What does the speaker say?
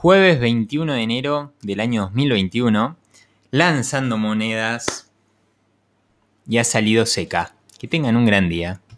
jueves 21 de enero del año 2021, lanzando monedas y ha salido seca. Que tengan un gran día.